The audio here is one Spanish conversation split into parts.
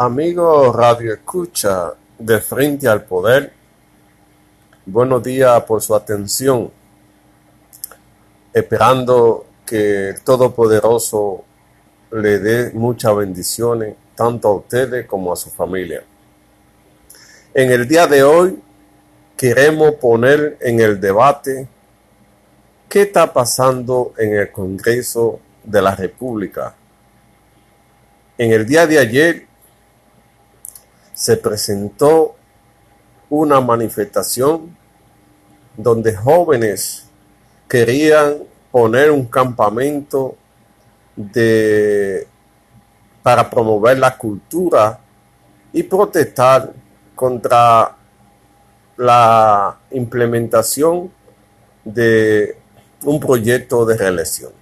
Amigo Radio Escucha de Frente al Poder, buenos días por su atención. Esperando que el Todopoderoso le dé muchas bendiciones tanto a ustedes como a su familia. En el día de hoy queremos poner en el debate qué está pasando en el Congreso de la República. En el día de ayer se presentó una manifestación donde jóvenes querían poner un campamento de, para promover la cultura y protestar contra la implementación de un proyecto de reelección.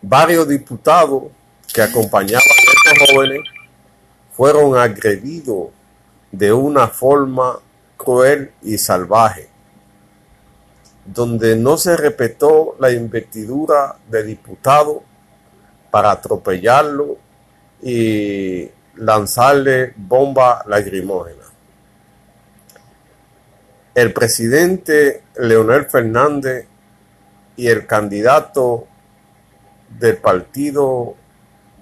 Varios diputados que acompañaban a estos jóvenes fueron agredidos de una forma cruel y salvaje, donde no se respetó la investidura de diputado para atropellarlo y lanzarle bomba lacrimógena. El presidente Leonel Fernández y el candidato del partido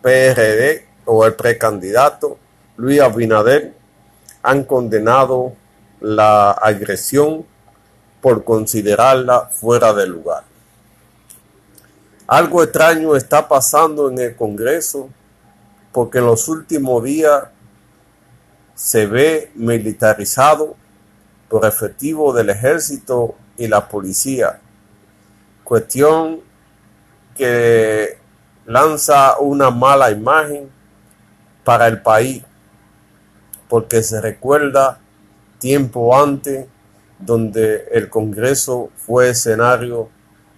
PRD o el precandidato Luis Abinader han condenado la agresión por considerarla fuera de lugar. Algo extraño está pasando en el Congreso porque en los últimos días se ve militarizado por efectivo del ejército y la policía. Cuestión que lanza una mala imagen para el país porque se recuerda tiempo antes donde el Congreso fue escenario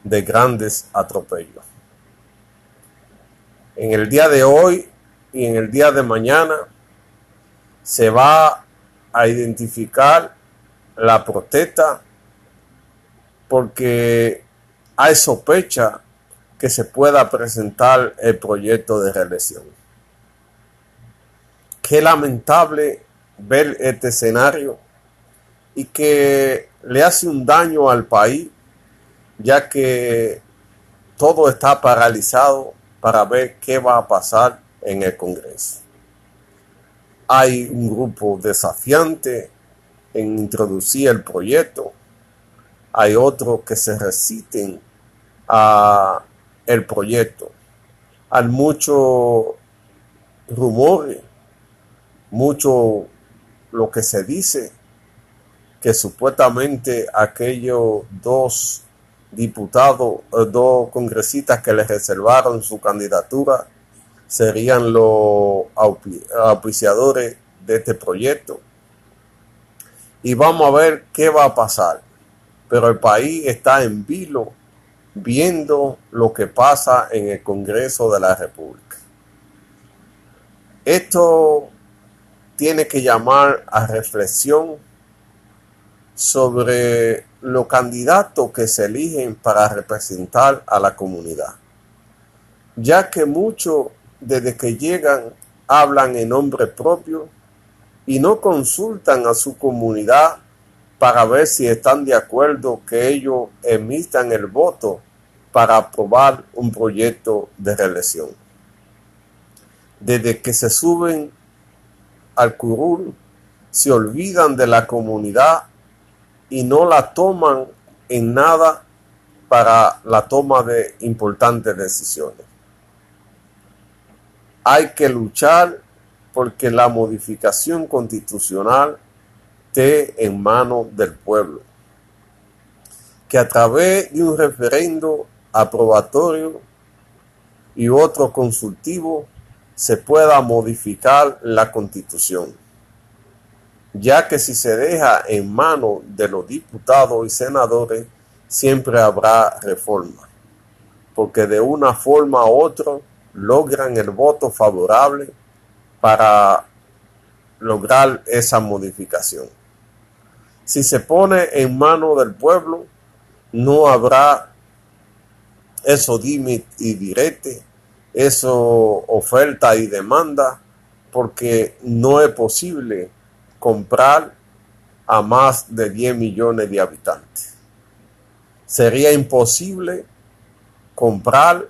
de grandes atropellos. En el día de hoy y en el día de mañana se va a identificar la protesta porque hay sospecha que se pueda presentar el proyecto de reelección. Qué lamentable ver este escenario y que le hace un daño al país, ya que todo está paralizado para ver qué va a pasar en el Congreso. Hay un grupo desafiante en introducir el proyecto. Hay otros que se resisten a el proyecto. Hay mucho rumores mucho lo que se dice que supuestamente aquellos dos diputados, eh, dos congresistas que le reservaron su candidatura serían los auspiciadores de este proyecto. Y vamos a ver qué va a pasar. Pero el país está en vilo viendo lo que pasa en el Congreso de la República. Esto tiene que llamar a reflexión sobre los candidatos que se eligen para representar a la comunidad, ya que muchos desde que llegan hablan en nombre propio y no consultan a su comunidad para ver si están de acuerdo que ellos emitan el voto para aprobar un proyecto de reelección. Desde que se suben al curul, se olvidan de la comunidad y no la toman en nada para la toma de importantes decisiones. Hay que luchar porque la modificación constitucional esté en manos del pueblo. Que a través de un referendo aprobatorio y otro consultivo se pueda modificar la constitución, ya que si se deja en manos de los diputados y senadores, siempre habrá reforma, porque de una forma u otra logran el voto favorable para lograr esa modificación. Si se pone en manos del pueblo, no habrá eso dime y eso oferta y demanda porque no es posible comprar a más de 10 millones de habitantes. Sería imposible comprar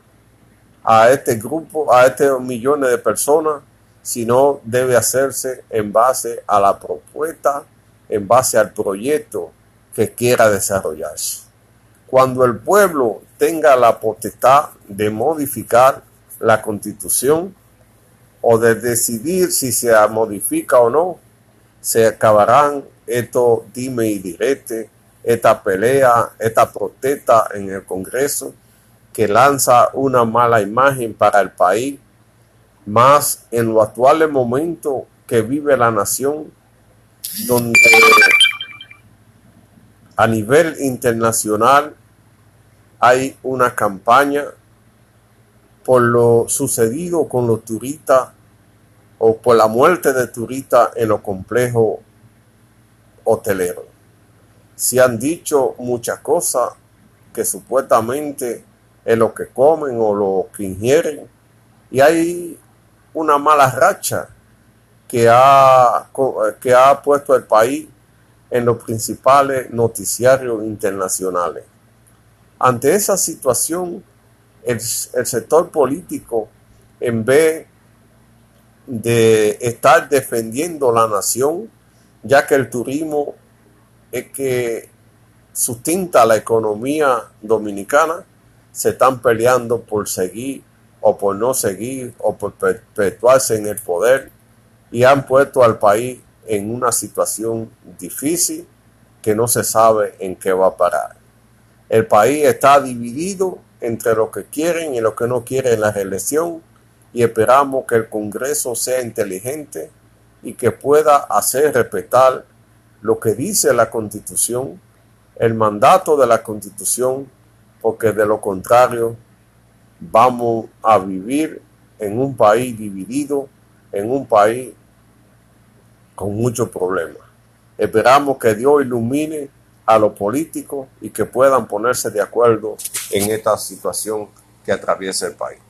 a este grupo, a estos millones de personas, sino debe hacerse en base a la propuesta, en base al proyecto que quiera desarrollarse. Cuando el pueblo tenga la potestad de modificar la constitución o de decidir si se modifica o no, se acabarán estos dime y direte, esta pelea, esta protesta en el Congreso que lanza una mala imagen para el país, más en lo actual momento que vive la nación, donde a nivel internacional hay una campaña por lo sucedido con los turistas o por la muerte de turistas en los complejos hoteleros. Se han dicho muchas cosas que supuestamente es lo que comen o lo que ingieren y hay una mala racha que ha, que ha puesto el país en los principales noticiarios internacionales. Ante esa situación, el, el sector político, en vez de estar defendiendo la nación, ya que el turismo es que sustenta la economía dominicana, se están peleando por seguir o por no seguir o por perpetuarse en el poder y han puesto al país en una situación difícil que no se sabe en qué va a parar. El país está dividido entre los que quieren y los que no quieren la reelección y esperamos que el Congreso sea inteligente y que pueda hacer respetar lo que dice la Constitución, el mandato de la Constitución, porque de lo contrario vamos a vivir en un país dividido, en un país con muchos problemas. Esperamos que Dios ilumine a los políticos y que puedan ponerse de acuerdo en esta situación que atraviesa el país.